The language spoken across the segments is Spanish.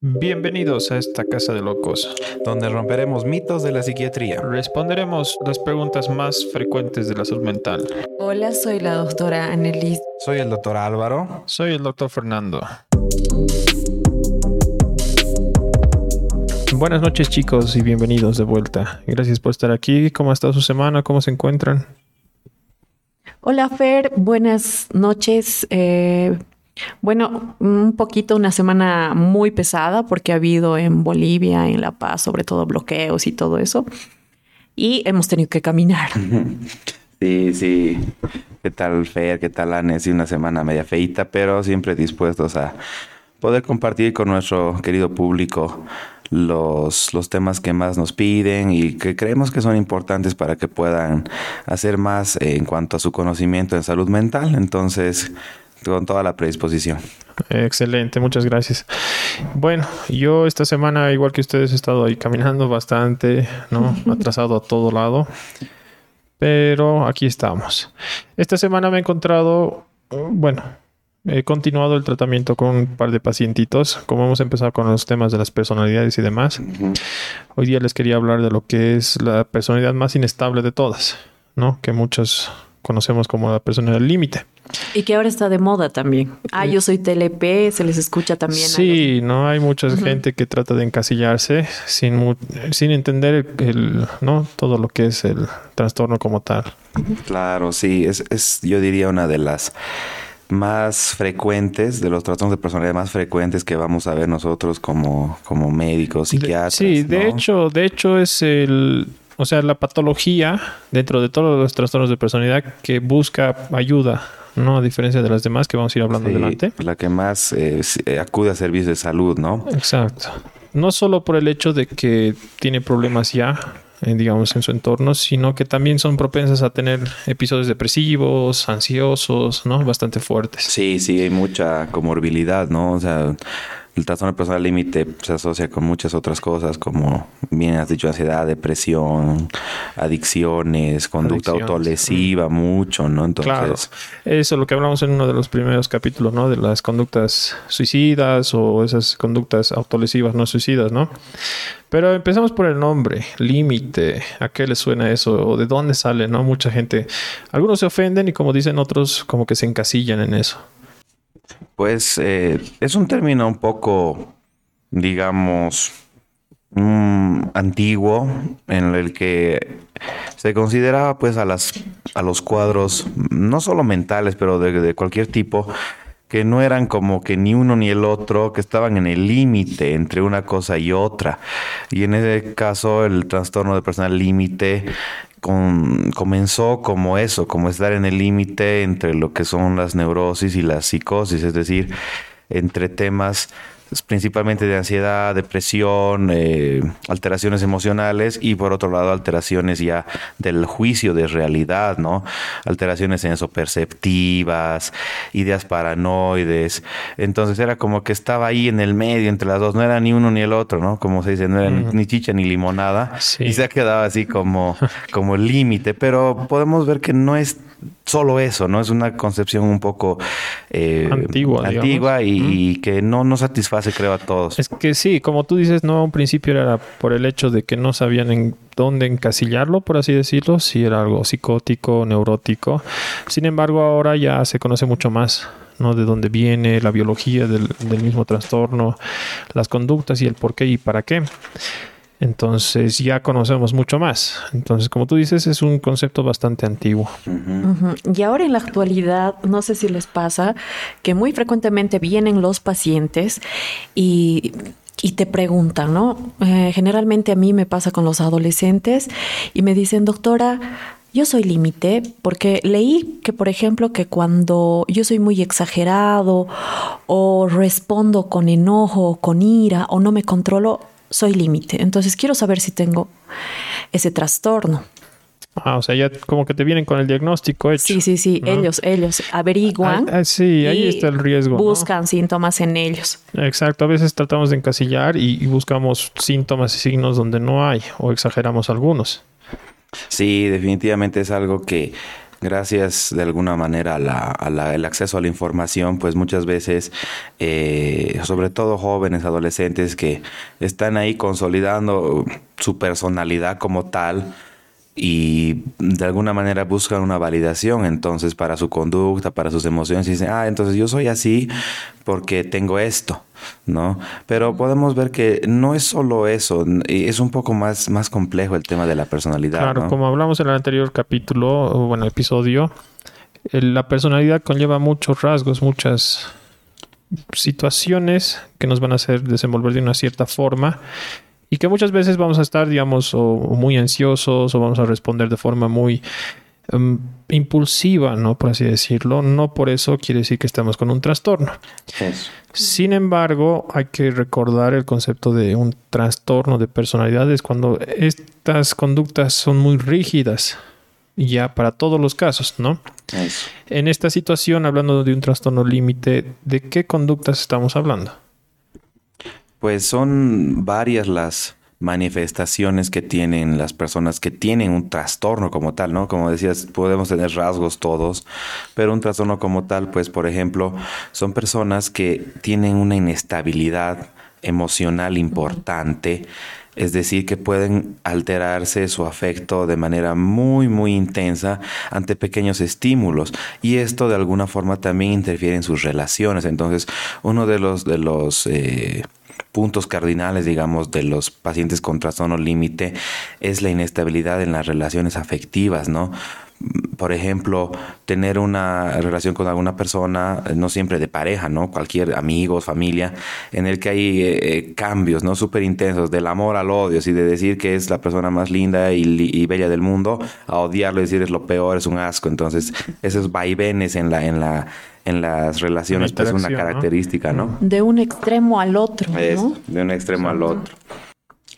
Bienvenidos a esta casa de locos, donde romperemos mitos de la psiquiatría. Responderemos las preguntas más frecuentes de la salud mental. Hola, soy la doctora Annelies. Soy el doctor Álvaro. Soy el doctor Fernando. Buenas noches chicos y bienvenidos de vuelta. Gracias por estar aquí. ¿Cómo ha estado su semana? ¿Cómo se encuentran? Hola Fer, buenas noches. Eh, bueno, un poquito una semana muy pesada porque ha habido en Bolivia, en La Paz, sobre todo bloqueos y todo eso. Y hemos tenido que caminar. Sí, sí. ¿Qué tal, Fer? ¿Qué tal, Anne? Sí, una semana media feita, pero siempre dispuestos a poder compartir con nuestro querido público los, los temas que más nos piden y que creemos que son importantes para que puedan hacer más en cuanto a su conocimiento en salud mental. Entonces, con toda la predisposición. Excelente, muchas gracias. Bueno, yo esta semana, igual que ustedes, he estado ahí caminando bastante, ¿no? Atrasado a todo lado. Pero aquí estamos. Esta semana me he encontrado, bueno, he continuado el tratamiento con un par de pacientitos, como hemos empezado con los temas de las personalidades y demás. Hoy día les quería hablar de lo que es la personalidad más inestable de todas, ¿no? Que muchos conocemos como la personalidad límite. Y que ahora está de moda también. Ah, yo soy TLP, se les escucha también. Sí, no hay mucha gente que trata de encasillarse sin, sin entender el, ¿no? todo lo que es el trastorno como tal. Claro, sí, es, es yo diría una de las más frecuentes, de los trastornos de personalidad más frecuentes que vamos a ver nosotros como, como médicos, psiquiatras. sí, de hecho, de hecho es el o sea, la patología dentro de todos los trastornos de personalidad que busca ayuda, ¿no? A diferencia de las demás que vamos a ir hablando adelante. La que más eh, eh, acude a servicios de salud, ¿no? Exacto. No solo por el hecho de que tiene problemas ya, eh, digamos, en su entorno, sino que también son propensas a tener episodios depresivos, ansiosos, ¿no? Bastante fuertes. Sí, sí, hay mucha comorbilidad, ¿no? O sea, el trastorno personal límite se asocia con muchas otras cosas, como bien has dicho, ansiedad, depresión, adicciones, conducta autolesiva, mucho, ¿no? Entonces. Claro. Eso es lo que hablamos en uno de los primeros capítulos, ¿no? De las conductas suicidas o esas conductas autolesivas no suicidas, ¿no? Pero empezamos por el nombre, límite. ¿A qué le suena eso? ¿O de dónde sale? ¿No? Mucha gente. Algunos se ofenden y, como dicen otros, como que se encasillan en eso. Pues eh, es un término un poco, digamos, mm, antiguo en el que se consideraba pues a las a los cuadros no solo mentales pero de, cualquier tipo que no eran como que ni uno ni el otro, que estaban en el límite entre una cosa y otra. Y en ese caso el trastorno de personal límite comenzó como eso, como estar en el límite entre lo que son las neurosis y la psicosis, es decir, entre temas principalmente de ansiedad, depresión, eh, alteraciones emocionales y por otro lado alteraciones ya del juicio de realidad, ¿no? Alteraciones perceptivas, ideas paranoides. Entonces era como que estaba ahí en el medio entre las dos, no era ni uno ni el otro, ¿no? Como se dice, no era ni chicha ni limonada y se ha quedado así como, como límite, pero podemos ver que no es solo eso, ¿no? Es una concepción un poco eh, antigua, antigua y, que no, no satisface, creo, a todos. Es que sí, como tú dices, no, a un principio era por el hecho de que no sabían en dónde encasillarlo, por así decirlo, si era algo psicótico, neurótico. Sin embargo, ahora ya se conoce mucho más. ¿no? De dónde viene, la biología del, del mismo trastorno, las conductas y el por qué y para qué. Entonces ya conocemos mucho más. Entonces, como tú dices, es un concepto bastante antiguo. Y ahora en la actualidad, no sé si les pasa, que muy frecuentemente vienen los pacientes y te preguntan, ¿no? Eh, generalmente a mí me pasa con los adolescentes y me dicen, doctora, yo soy límite porque leí que, por ejemplo, que cuando yo soy muy exagerado o respondo con enojo, con ira o no me controlo, soy límite. Entonces quiero saber si tengo ese trastorno. Ah, o sea, ya como que te vienen con el diagnóstico hecho. Sí, sí, sí. Ellos, ellos averiguan. Ah, ah, sí, ahí está el riesgo. Buscan síntomas en ellos. Exacto. A veces tratamos de encasillar y, buscamos síntomas y signos donde no hay o exageramos algunos. Sí, definitivamente es algo que gracias de alguna manera al acceso a la información, pues muchas veces, eh, sobre todo jóvenes, adolescentes que están ahí consolidando su personalidad como tal, y de alguna manera buscan una validación entonces para su conducta, para sus emociones y dicen, ah, entonces yo soy así porque tengo esto, ¿no? Pero podemos ver que no es solo eso, es un poco más, más complejo el tema de la personalidad. Claro, como hablamos en el anterior capítulo, o bueno, episodio, la personalidad conlleva muchos rasgos, muchas situaciones que nos van a hacer desenvolver de una cierta forma y que muchas veces vamos a estar, digamos, o, muy ansiosos o vamos a responder de forma muy em, impulsiva, ¿no? Por así decirlo. No por eso quiere decir que estamos con un trastorno. Sin embargo, hay que recordar el concepto de un trastorno de personalidades cuando estas conductas son muy rígidas ya para todos los casos, ¿no? En esta situación, hablando de un trastorno límite, ¿de qué conductas estamos hablando? Pues son varias las manifestaciones que tienen las personas que tienen un trastorno como tal, ¿no? Como decías, podemos tener rasgos todos, pero un trastorno como tal, pues por ejemplo, son personas que tienen una inestabilidad emocional importante, es decir, que pueden alterarse su afecto de manera muy, muy intensa ante pequeños estímulos. Y esto de alguna forma también interfiere en sus relaciones. Entonces, uno de los, de los eh, puntos cardinales, digamos, de los pacientes con trastorno límite es la inestabilidad en las relaciones afectivas, ¿no? Por ejemplo, tener una relación con alguna persona, no siempre de pareja, ¿no? Cualquier amigo, familia, en el que hay eh, eh, cambios, ¿no? Súper intensos, del amor al odio, y de decir que es la persona más linda y, bella del mundo, a odiarlo y decir es lo peor, es un asco. Entonces, esos vaivenes en la, en la, en las relaciones, pues es una característica, ¿no? De un extremo al otro, ¿no? de un extremo al otro.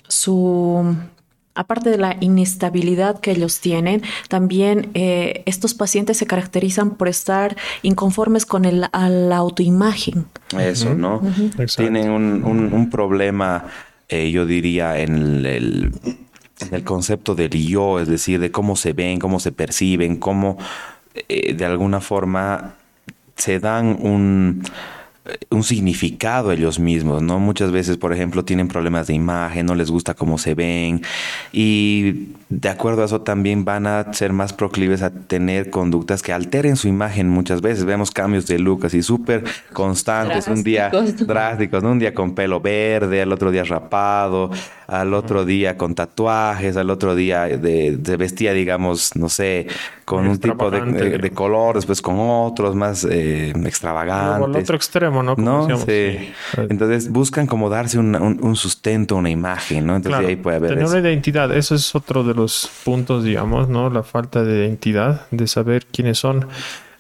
Su aparte de la inestabilidad que ellos tienen, también eh, estos pacientes se caracterizan por estar inconformes con el, la autoimagen. Eso, ¿no? Tienen un, problema, eh, yo diría, en el, en el, concepto del yo, es decir, de cómo se ven, cómo se perciben, cómo eh, de alguna forma se dan un un significado ellos mismos, ¿no? Muchas veces, por ejemplo, tienen problemas de imagen, no les gusta cómo se ven y de acuerdo a eso también van a ser más proclives a tener conductas que alteren su imagen muchas veces. Vemos cambios de look así súper constantes, un día drásticos, un día con pelo verde, al otro día rapado, al otro día con tatuajes, al otro día de, vestía, digamos, no sé, con un tipo de, color, después con otros más eh, extravagantes. al otro extremo, ¿no? ¿No? Sí. Entonces buscan como darse un, sustento, una imagen, ¿no? Entonces ahí puede haber Tener una identidad, eso es otro de los puntos, digamos, ¿no? La falta de identidad, de saber quiénes son.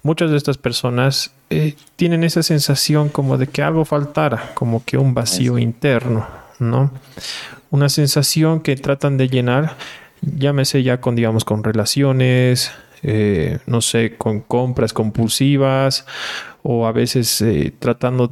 Muchas de estas personas eh, tienen esa sensación como de que algo faltara, como que un vacío interno, ¿no? Una sensación que tratan de llenar, llámese ya con, digamos, con relaciones, eh, no sé, con compras compulsivas o a veces eh, tratando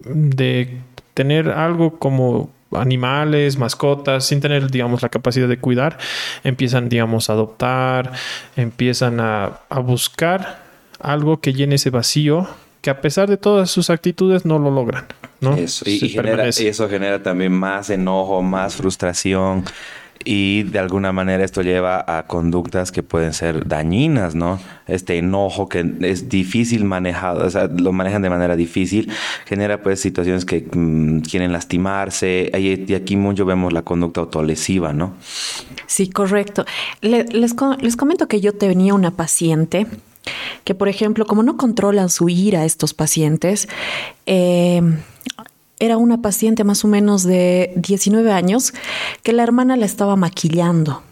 de tener algo como animales, mascotas, sin tener, digamos, la capacidad de cuidar, empiezan, digamos, a adoptar, empiezan a, buscar algo que llene ese vacío que a pesar de todas sus actitudes no lo logran. ¿no? Eso, y, eso genera también más enojo, más frustración y de alguna manera esto lleva a conductas que pueden ser dañinas, ¿no? Este enojo que es difícil manejado, o sea, lo manejan de manera difícil, genera pues situaciones que mm, quieren lastimarse, y aquí mucho vemos la conducta autolesiva, ¿no? Sí, correcto. les, les comento que yo tenía una paciente que, por ejemplo, como no controlan su ira estos pacientes, eh, era una paciente más o menos de 19 años que la hermana la estaba maquillando.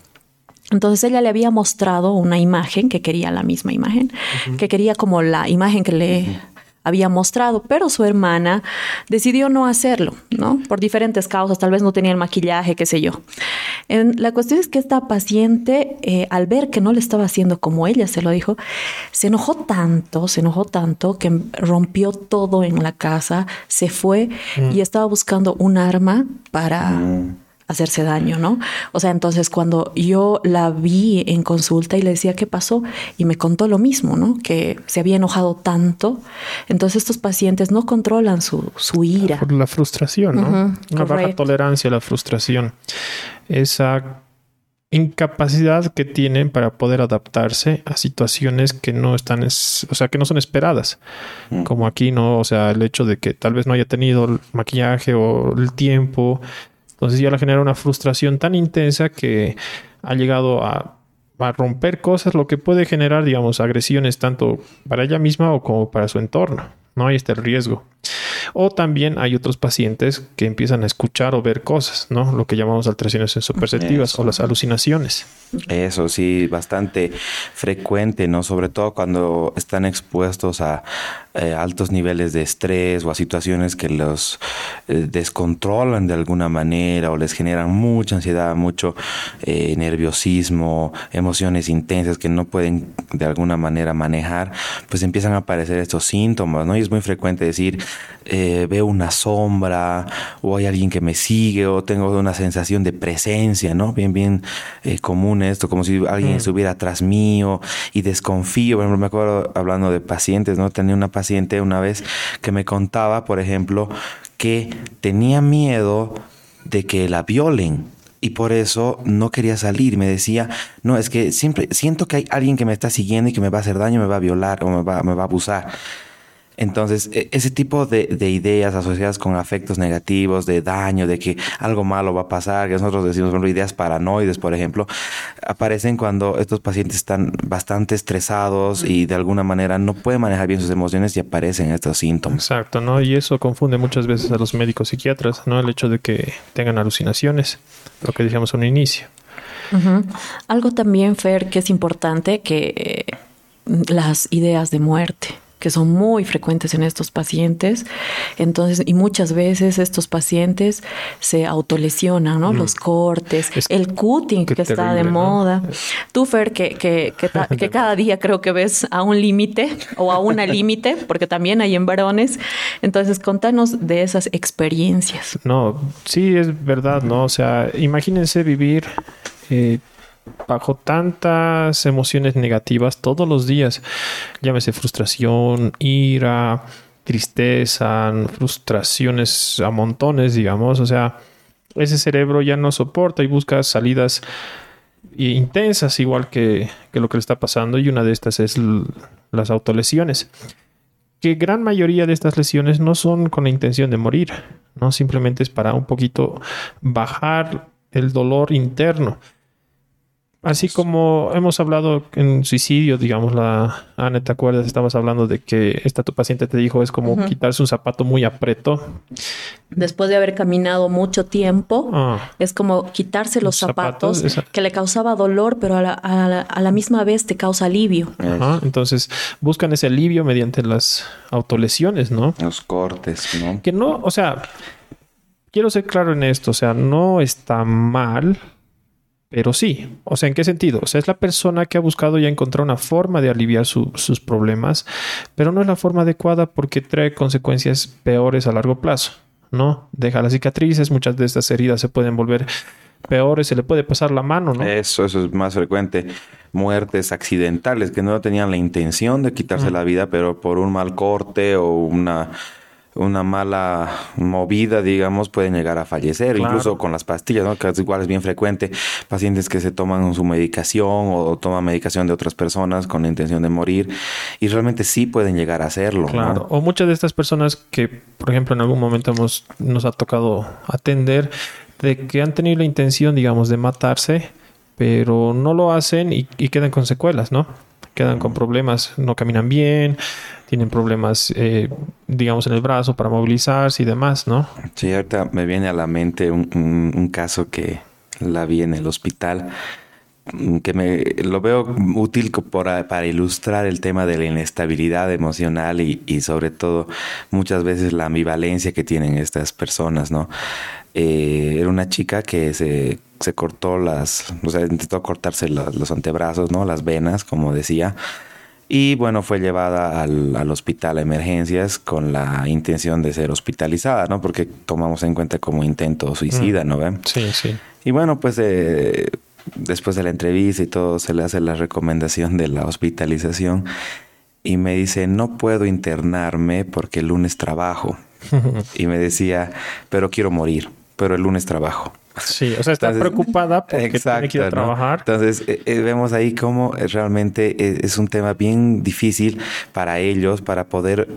Entonces ella le había mostrado una imagen que quería la misma imagen, que quería como la imagen que le había mostrado, pero su hermana decidió no hacerlo, ¿no? Por diferentes causas, tal vez no tenía el maquillaje, qué sé yo. En, la cuestión es que esta paciente, eh, al ver que no le estaba haciendo como ella se lo dijo, se enojó tanto, se enojó tanto que rompió todo en la casa, se fue y mm. estaba buscando un arma para... Mm hacerse daño, ¿no? O sea, entonces cuando yo la vi en consulta y le decía qué pasó y me contó lo mismo, ¿no? Que se había enojado tanto. Entonces estos pacientes no controlan su, su ira. Por la frustración, ¿no? Una baja tolerancia a la frustración. Esa incapacidad que tienen para poder adaptarse a situaciones que no están, o sea, que no son esperadas. Mm. Como aquí, ¿no? O sea, el hecho de que tal vez no haya tenido el maquillaje o el tiempo entonces ya le genera una frustración tan intensa que ha llegado a, romper cosas, lo que puede generar, digamos, agresiones tanto para ella misma o como para su entorno. ¿no? Ahí está el riesgo. O también hay otros pacientes que empiezan a escuchar o ver cosas, ¿no? Lo que llamamos alteraciones sensoperceptivas o las alucinaciones. Eso sí, bastante frecuente, ¿no? Sobre todo cuando están expuestos a eh, altos niveles de estrés o a situaciones que los eh, descontrolan de alguna manera o les generan mucha ansiedad, mucho eh, nerviosismo, emociones intensas que no pueden de alguna manera manejar, pues empiezan a aparecer estos síntomas, ¿no? Y es muy frecuente decir, veo una sombra o hay alguien que me sigue o tengo una sensación de presencia, ¿no? Bien, bien común esto, como si alguien mm. estuviera atrás mío y desconfío. Por ejemplo, me acuerdo hablando de pacientes, ¿no? Tenía una paciente una vez que me contaba, por ejemplo, que tenía miedo de que la violen y por eso no quería salir. Me decía, no, es que siempre siento que hay alguien que me está siguiendo y que me va a hacer daño, me va a violar o me va a abusar. Entonces, e, ese tipo de, ideas asociadas con afectos negativos, de daño, de que algo malo va a pasar, que nosotros decimos, ejemplo, ideas paranoides, por ejemplo, aparecen cuando estos pacientes están bastante estresados y de alguna manera no pueden manejar bien sus emociones y aparecen estos síntomas. Exacto, ¿no? Y eso confunde muchas veces a los médicos psiquiatras, ¿no? El hecho de que tengan alucinaciones, lo que dijimos en un inicio. Algo también, Fer, que es importante, que eh, las ideas de muerte que son muy frecuentes en estos pacientes. Entonces, y muchas veces estos pacientes se autolesionan, ¿no? Los cortes, el cutting que está de moda. Tú, Fer, que, que, que, cada día creo que ves a un límite o a una límite, porque también hay en varones. Entonces, contanos de esas experiencias. No, sí, es verdad, ¿no? O sea, imagínense vivir... Eh, bajo tantas emociones negativas todos los días, llámese frustración, ira, tristeza, frustraciones a montones, digamos, o sea, ese cerebro ya no soporta y busca salidas intensas igual que, lo que le está pasando y una de estas es las autolesiones que gran mayoría de estas lesiones no son con la intención de morir, no simplemente es para un poquito bajar el dolor interno. Así como hemos hablado en suicidio, digamos, la Ana, ¿te acuerdas? Estabas hablando de que esta tu paciente te dijo es como quitarse un zapato muy apreto. Después de haber caminado mucho tiempo, ah. es como quitarse los, zapatos, que le causaba dolor, pero a la, a, la, misma vez te causa alivio. Ajá. Entonces buscan ese alivio mediante las autolesiones, ¿no? Los cortes, ¿no? Que no, o sea, quiero ser claro en esto, o sea, no está mal pero sí, o sea, ¿en qué sentido? O sea, es la persona que ha buscado ya encontrar una forma de aliviar sus problemas, pero no es la forma adecuada porque trae consecuencias peores a largo plazo, ¿no? Deja las cicatrices, muchas de estas heridas se pueden volver peores, se le puede pasar la mano, ¿no? Eso, eso es más frecuente. Muertes accidentales que no tenían la intención de quitarse la vida, pero por un mal corte o una una mala movida, digamos, pueden llegar a fallecer, incluso con las pastillas, ¿no? que es igual es bien frecuente, pacientes que se toman su medicación o toman medicación de otras personas con la intención de morir y realmente sí pueden llegar a hacerlo. Claro, o muchas de estas personas que, por ejemplo, en algún momento hemos, nos ha tocado atender, de que han tenido la intención, digamos, de matarse, pero no lo hacen y, y quedan con secuelas, ¿no? Quedan con problemas, no caminan bien, tienen problemas, eh, digamos, en el brazo para movilizarse y demás, ¿no? Sí, ahorita me viene a la mente un, caso que la vi en el hospital mm, que me lo veo útil para, ilustrar el tema de la inestabilidad emocional y, y, sobre todo muchas veces la ambivalencia que tienen estas personas, ¿no? Eh, era una chica que se, se, cortó las, o sea, intentó cortarse los antebrazos, ¿no? Las venas, como decía, Y bueno, fue llevada al, al, hospital a emergencias con la intención de ser hospitalizada, ¿no? Porque tomamos en cuenta como intento suicida, mm. ¿no? Sí, sí. Y bueno, pues eh, después de la entrevista y todo, se le hace la recomendación de la hospitalización. Y me dice, no puedo internarme porque el lunes trabajo. y me decía, pero quiero morir, pero el lunes trabajo. Sí, o sea, está preocupada porque tiene que ir a trabajar. Entonces, eh, eh, vemos ahí cómo realmente eh, es un tema bien difícil para ellos para poder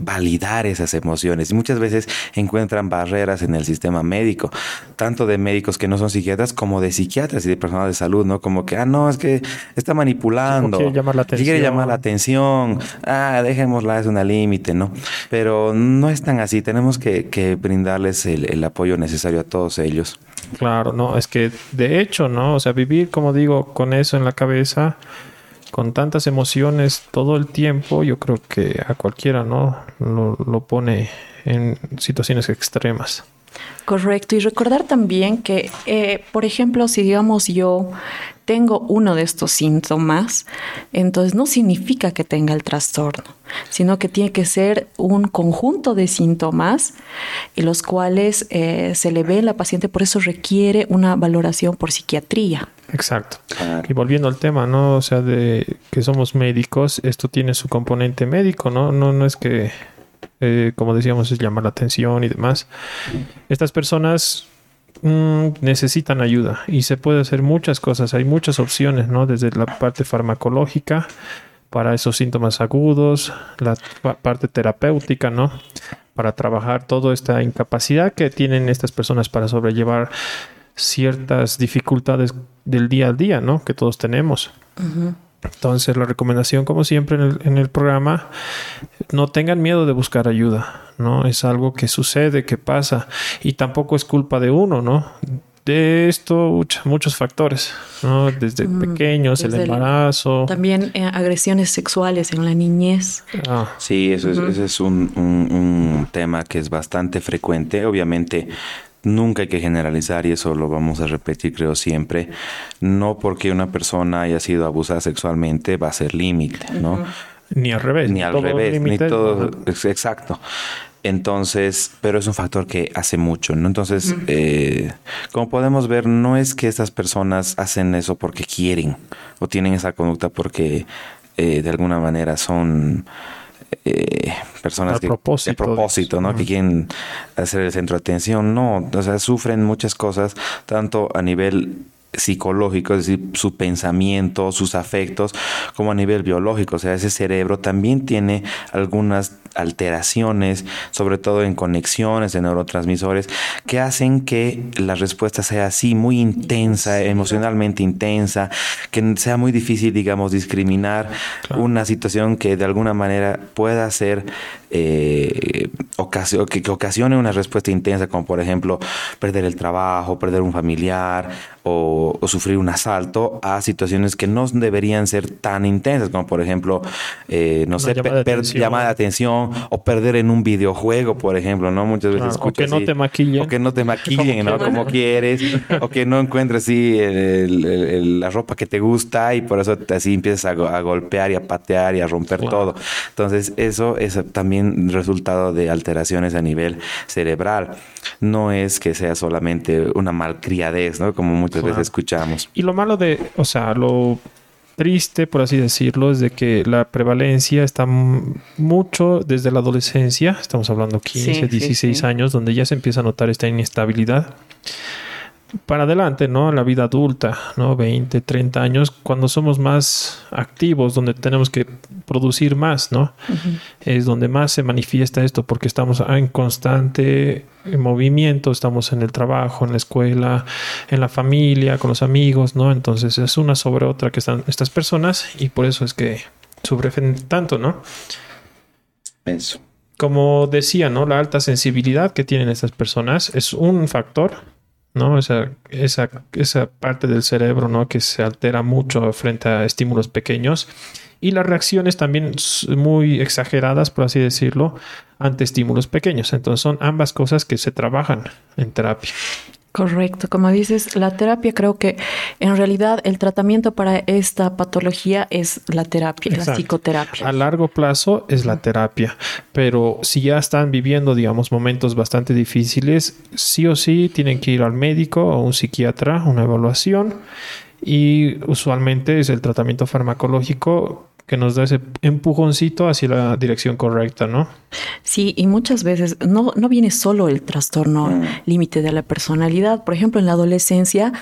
validar esas emociones. Y muchas veces encuentran barreras en el sistema médico, tanto de médicos que no son psiquiatras como de psiquiatras y de personal de salud, ¿no? Como que, ah, no, es que está manipulando. quiere llamar la atención. Quiere llamar la atención. Ah, dejémosla, es una límite, ¿no? Pero no es tan así. Tenemos que, brindarles el apoyo necesario a todos ellos. Claro, no, es que de hecho, ¿no? O sea, vivir, como digo, con eso en la cabeza, con tantas emociones todo el tiempo, yo creo que a cualquiera, ¿no? Lo, lo pone en situaciones extremas. Correcto. Y recordar también que, eh, por ejemplo, si digamos yo tengo uno de estos síntomas, entonces no significa que tenga el trastorno, sino que tiene que ser un conjunto de síntomas y los cuales eh, se le ve a la paciente, por eso requiere una valoración por psiquiatría. Exacto. Y volviendo al tema, ¿no? O sea, de que somos médicos, esto tiene su componente médico, ¿no? No, no es que eh, como decíamos, es llamar la atención y demás. Estas personas mm, necesitan ayuda y se puede hacer muchas cosas. Hay muchas opciones, ¿no? Desde la parte farmacológica para esos síntomas agudos, la parte terapéutica, ¿no? Para trabajar toda esta incapacidad que tienen estas personas para sobrellevar ciertas dificultades del día a día, ¿no? Que todos tenemos. Entonces, la recomendación, como siempre en el, en el, programa, no tengan miedo de buscar ayuda, ¿no? Es algo que sucede, que pasa, y tampoco es culpa de uno, ¿no? De esto, muchos factores, ¿no? Desde mm, pequeños, el embarazo. también eh, agresiones sexuales en la niñez. Ah. Sí, eso es, ese es un, un, un tema que es bastante frecuente. Obviamente, Nunca hay que generalizar y eso lo vamos a repetir creo siempre. No porque una persona haya sido abusada sexualmente va a ser límite, ¿no? Ni al revés. Ni al revés, ni todo. Exacto. Entonces, pero es un factor que hace mucho, ¿no? Entonces, eh, como podemos ver, no es que estas personas hacen eso porque quieren o tienen esa conducta porque eh, de alguna manera son eh, personas que propósito, propósito, ¿no? Que quieren hacer el centro de atención, no, o sea, sufren muchas cosas, tanto a nivel psicológico, es decir, su pensamiento, sus afectos, como a nivel biológico. O sea, ese cerebro también tiene algunas alteraciones, sobre todo en conexiones de neurotransmisores, que hacen que la respuesta sea así, muy intensa, emocionalmente intensa, que sea muy difícil, digamos, discriminar una situación que de alguna manera pueda ser eh, que, que ocasione una respuesta intensa, como por ejemplo perder el trabajo, perder un familiar o, sufrir un asalto, a situaciones que no deberían ser tan intensas, como por ejemplo, eh, no sé, llamada de atención o perder en un videojuego, por ejemplo, ¿no? Muchas veces O que no te maquillen. O que no te maquillen, ¿no? Como quieres. O que no encuentres así la ropa que te gusta y por eso así empiezas a, golpear y a patear y a romper todo. Entonces, eso es también resultado de alteraciones a nivel cerebral. No es que sea solamente una malcriadez, ¿no? Como muchas veces escuchamos. Y lo malo de, o sea, lo triste, por así decirlo, es de que la prevalencia está mucho desde la adolescencia, estamos hablando 15, 16 años, donde ya se empieza a notar esta inestabilidad para adelante, ¿no? La vida adulta, ¿no? 20, 30 años, cuando somos más activos, donde tenemos que producir más, ¿no? Es donde más se manifiesta esto, porque estamos en constante movimiento, estamos en el trabajo, en la escuela, en la familia, con los amigos, ¿no? Entonces es una sobre otra que están estas personas y por eso es que sufren tanto, ¿no? Eso. Como decía, ¿no? La alta sensibilidad que tienen estas personas es un factor ¿no? Esa, esa, esa parte del cerebro, ¿no? Que se altera mucho frente a estímulos pequeños. Y las reacciones también muy exageradas, por así decirlo, ante estímulos pequeños. Entonces son ambas cosas que se trabajan en terapia. Correcto, como dices, la terapia creo que en realidad el tratamiento para esta patología es la terapia, la psicoterapia. A largo plazo es la terapia, pero si ya están viviendo, digamos, momentos bastante difíciles, sí o sí tienen que ir al médico o un psiquiatra, una evaluación y usualmente es el tratamiento farmacológico que nos da ese empujoncito hacia la dirección correcta, ¿no? Sí, y muchas veces no, no viene solo el trastorno mm. límite de la personalidad. Por ejemplo, en la adolescencia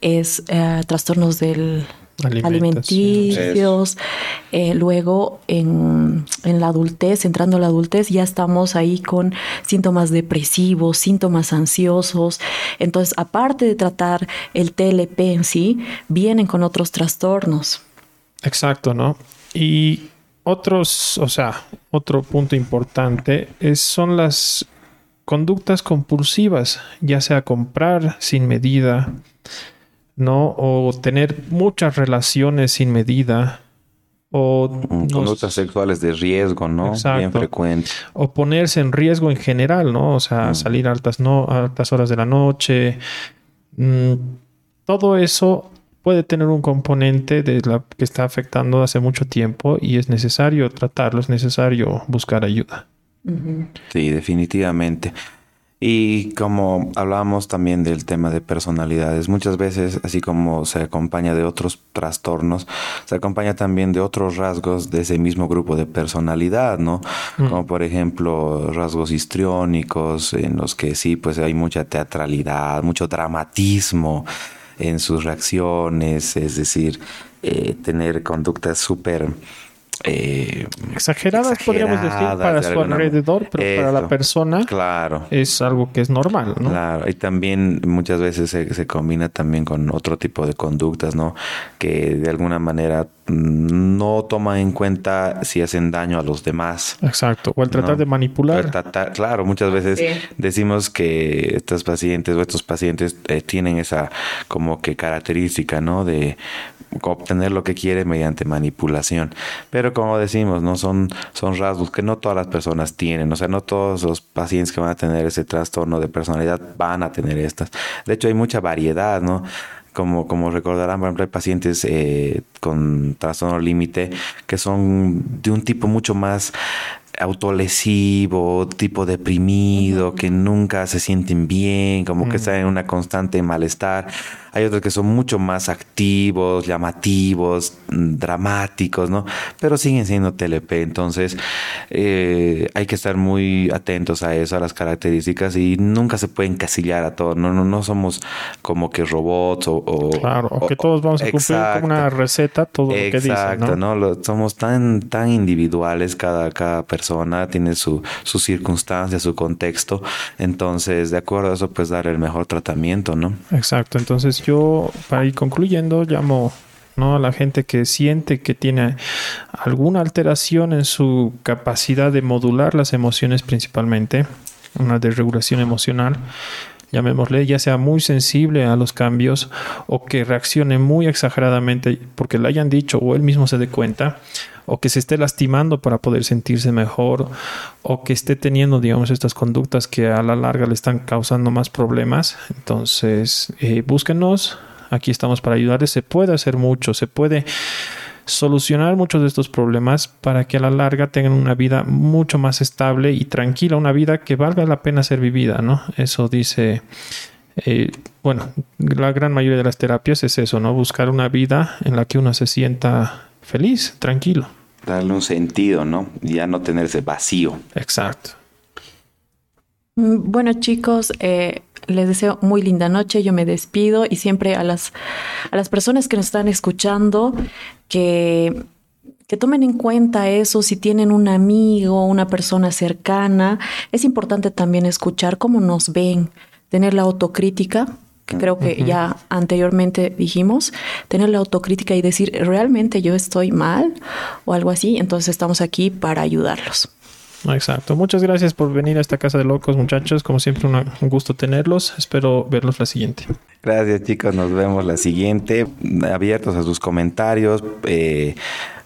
es eh, trastornos del alimenticios. Eh, luego en, en, la adultez, entrando a la adultez, ya estamos ahí con síntomas depresivos, síntomas ansiosos. Entonces, aparte de tratar el TLP en sí, vienen con otros trastornos. Exacto, ¿no? Y otros, o sea, otro punto importante es, son las conductas compulsivas, ya sea comprar sin medida, ¿no? O tener muchas relaciones sin medida. O mm, conductas sexuales de riesgo, ¿no? Bien frecuente. O ponerse en riesgo en general, ¿no? O sea, mm. salir a altas, no, a altas horas de la noche. Mm, todo eso puede tener un componente de la que está afectando hace mucho tiempo y es necesario tratarlo, es necesario buscar ayuda. Sí, definitivamente. Y como hablábamos también del tema de personalidades, muchas veces, así como se acompaña de otros trastornos, se acompaña también de otros rasgos de ese mismo grupo de personalidad, ¿no? Mm. Como por ejemplo rasgos histriónicos, en los que sí, pues hay mucha teatralidad, mucho dramatismo en sus reacciones, es decir, eh, tener conductas súper eh, exageradas, podríamos decir, para su alrededor, pero para la persona claro. es algo que es normal, ¿no? Claro, y también muchas veces se, combina también con otro tipo de conductas, ¿no? Que de alguna manera no toman en cuenta si hacen daño a los demás. Exacto, o el tratar de manipular. claro, muchas veces decimos que estos pacientes o estos pacientes eh, tienen esa como que característica, ¿no? De obtener lo que quiere mediante manipulación. Pero como decimos, no son, son rasgos que no todas las personas tienen. O sea, no todos los pacientes que van a tener ese trastorno de personalidad van a tener estas. De hecho, hay mucha variedad, ¿no? Como, como recordarán, por ejemplo, hay pacientes eh, con trastorno límite que son de un tipo mucho más autolesivo, tipo deprimido, que nunca se sienten bien, como que están en una constante malestar. Hay otros que son mucho más activos, llamativos, mm, dramáticos, ¿no? Pero siguen siendo TLP. Entonces, eh, hay que estar muy atentos a eso, a las características y nunca se puede encasillar a todos. No, no, no somos como que robots o. claro, o que todos vamos a cumplir como una receta, todo lo que dicen. Exacto, ¿no? somos tan, tan individuales, cada, cada persona tiene su, su circunstancia, su contexto. Entonces, de acuerdo a eso, pues dar el mejor tratamiento, ¿no? Exacto. Entonces, yo, para ir concluyendo, llamo ¿no? a la gente que siente que tiene alguna alteración en su capacidad de modular las emociones principalmente, una desregulación emocional, llamémosle, ya sea muy sensible a los cambios o que reaccione muy exageradamente porque le hayan dicho o él mismo se dé cuenta o que se esté lastimando para poder sentirse mejor o que esté teniendo, digamos, estas conductas que a la larga le están causando más problemas. Entonces, eh, búsquenos, aquí estamos para ayudarles, se puede hacer mucho, se puede solucionar muchos de estos problemas para que a la larga tengan una vida mucho más estable y tranquila, una vida que valga la pena ser vivida, ¿no? Eso dice, eh, bueno, la gran mayoría de las terapias es eso, ¿no? Buscar una vida en la que uno se sienta feliz, tranquilo. Darle un sentido, ¿no? Ya no tenerse vacío. Exacto. Mm, bueno chicos, eh, les deseo muy linda noche, yo me despido y siempre a las, a las personas que nos están escuchando que, que tomen en cuenta eso, si tienen un amigo, una persona cercana, es importante también escuchar cómo nos ven, tener la autocrítica, que creo que ya anteriormente dijimos, tener la autocrítica y decir, ¿realmente yo estoy mal? o algo así, entonces estamos aquí para ayudarlos. Exacto. Muchas gracias por venir a esta casa de locos, muchachos. Como siempre, un gusto tenerlos. Espero verlos la siguiente. Gracias, chicos. Nos vemos la siguiente. Abiertos a sus comentarios. Eh,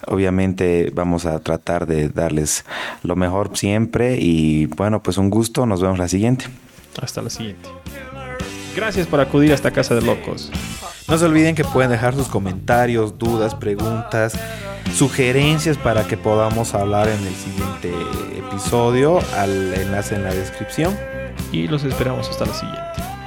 obviamente vamos a tratar de darles lo mejor siempre. Y bueno, pues un gusto. Nos vemos la siguiente. Hasta la siguiente. Gracias por acudir a esta casa de locos. No se olviden que pueden dejar sus comentarios, dudas, preguntas, sugerencias para que podamos hablar en el siguiente episodio al enlace en la descripción. Y los esperamos hasta la siguiente.